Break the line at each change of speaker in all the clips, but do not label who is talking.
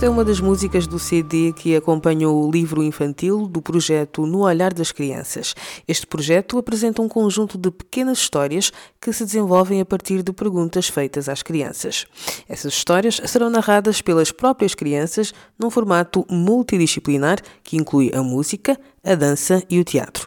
Esta é uma das músicas do CD que acompanhou o livro infantil do projeto No Olhar das Crianças. Este projeto apresenta um conjunto de pequenas histórias que se desenvolvem a partir de perguntas feitas às crianças. Essas histórias serão narradas pelas próprias crianças num formato multidisciplinar que inclui a música, a dança e o teatro.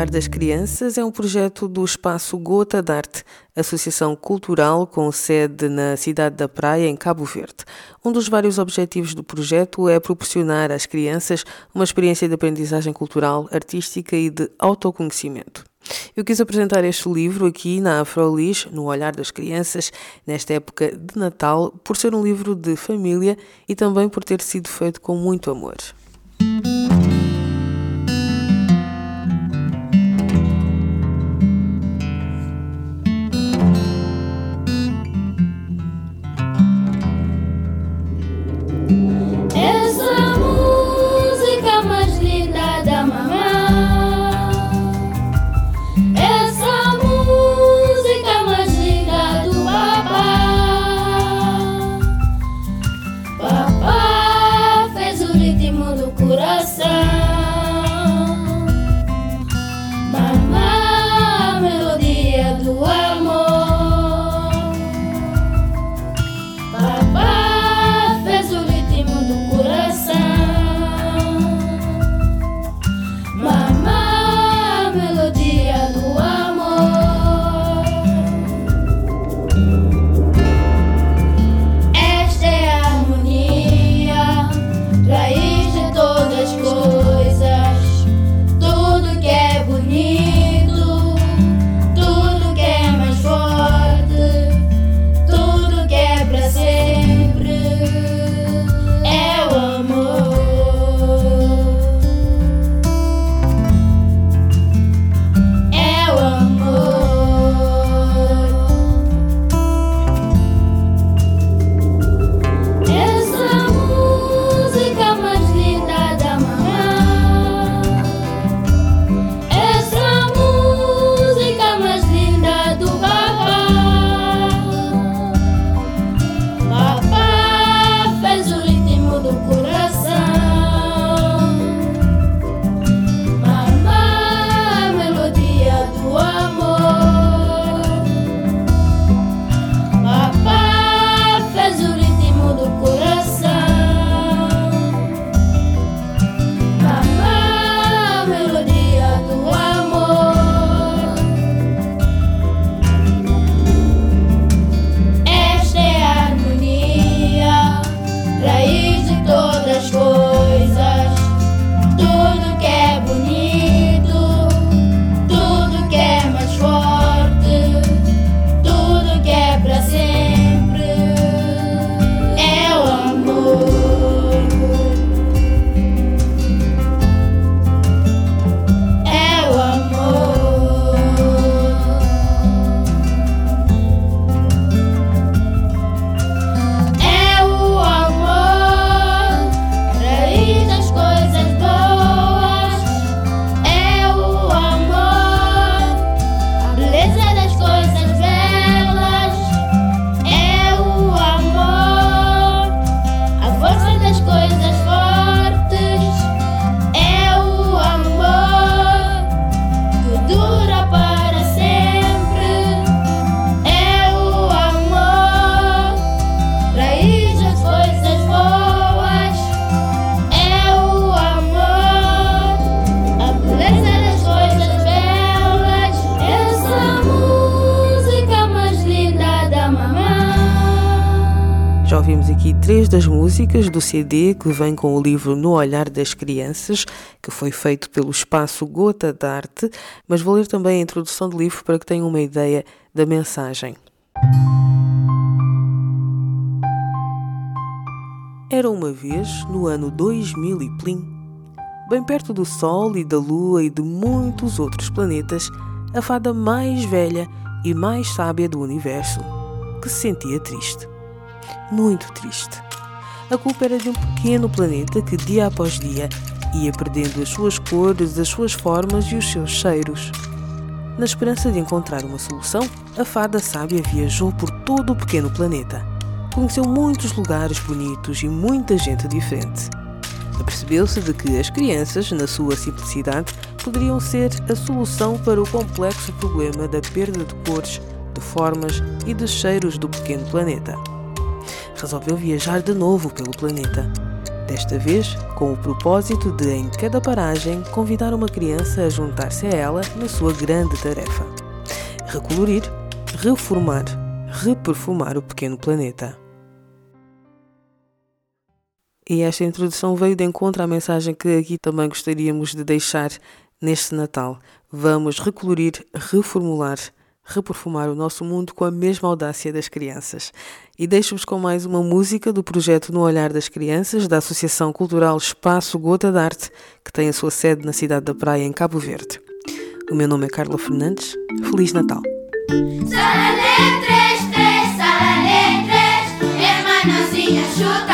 Olhar das Crianças é um projeto do Espaço Gota de Arte, associação cultural com sede na cidade da Praia, em Cabo Verde. Um dos vários objetivos do projeto é proporcionar às crianças uma experiência de aprendizagem cultural, artística e de autoconhecimento. Eu quis apresentar este livro aqui na Afrolis, no Olhar das Crianças, nesta época de Natal, por ser um livro de família e também por ter sido feito com muito amor.
Três das músicas do CD que vem com o livro No Olhar das Crianças, que foi feito pelo espaço Gota d'Arte, mas vou ler também a introdução do livro para que tenham uma ideia da mensagem. Era uma vez, no ano 2000 e plim, bem perto do Sol e da Lua e de muitos outros planetas, a fada mais velha e mais sábia do universo, que se sentia triste. Muito triste. A culpa era de um pequeno planeta que, dia após dia, ia perdendo as suas cores, as suas formas e os seus cheiros. Na esperança de encontrar uma solução, a fada sábia viajou por todo o pequeno planeta. Conheceu muitos lugares bonitos e muita gente diferente. Apercebeu-se de que as crianças, na sua simplicidade, poderiam ser a solução para o complexo problema da perda de cores, de formas e de cheiros do pequeno planeta. Resolveu viajar de novo pelo planeta. Desta vez, com o propósito de, em cada paragem, convidar uma criança a juntar-se a ela na sua grande tarefa: recolorir, reformar, reperfumar o pequeno planeta. E esta introdução veio de encontro à mensagem que aqui também gostaríamos de deixar neste Natal. Vamos recolorir, reformular, reperfumar o nosso mundo com a mesma audácia das crianças. E deixo-vos com mais uma música do projeto No Olhar das Crianças, da Associação Cultural Espaço Gota d'Arte, que tem a sua sede na cidade da Praia, em Cabo Verde. O meu nome é Carla Fernandes. Feliz Natal!
Sala 3, 3, sala 3, hermanozinha chuta.